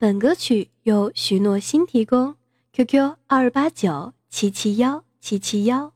本歌曲由许诺新提供 qq 二八九七七幺七七幺。